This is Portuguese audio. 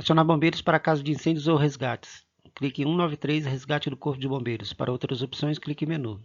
Acionar bombeiros para caso de incêndios ou resgates. Clique em 193 Resgate do Corpo de Bombeiros. Para outras opções, clique em menu.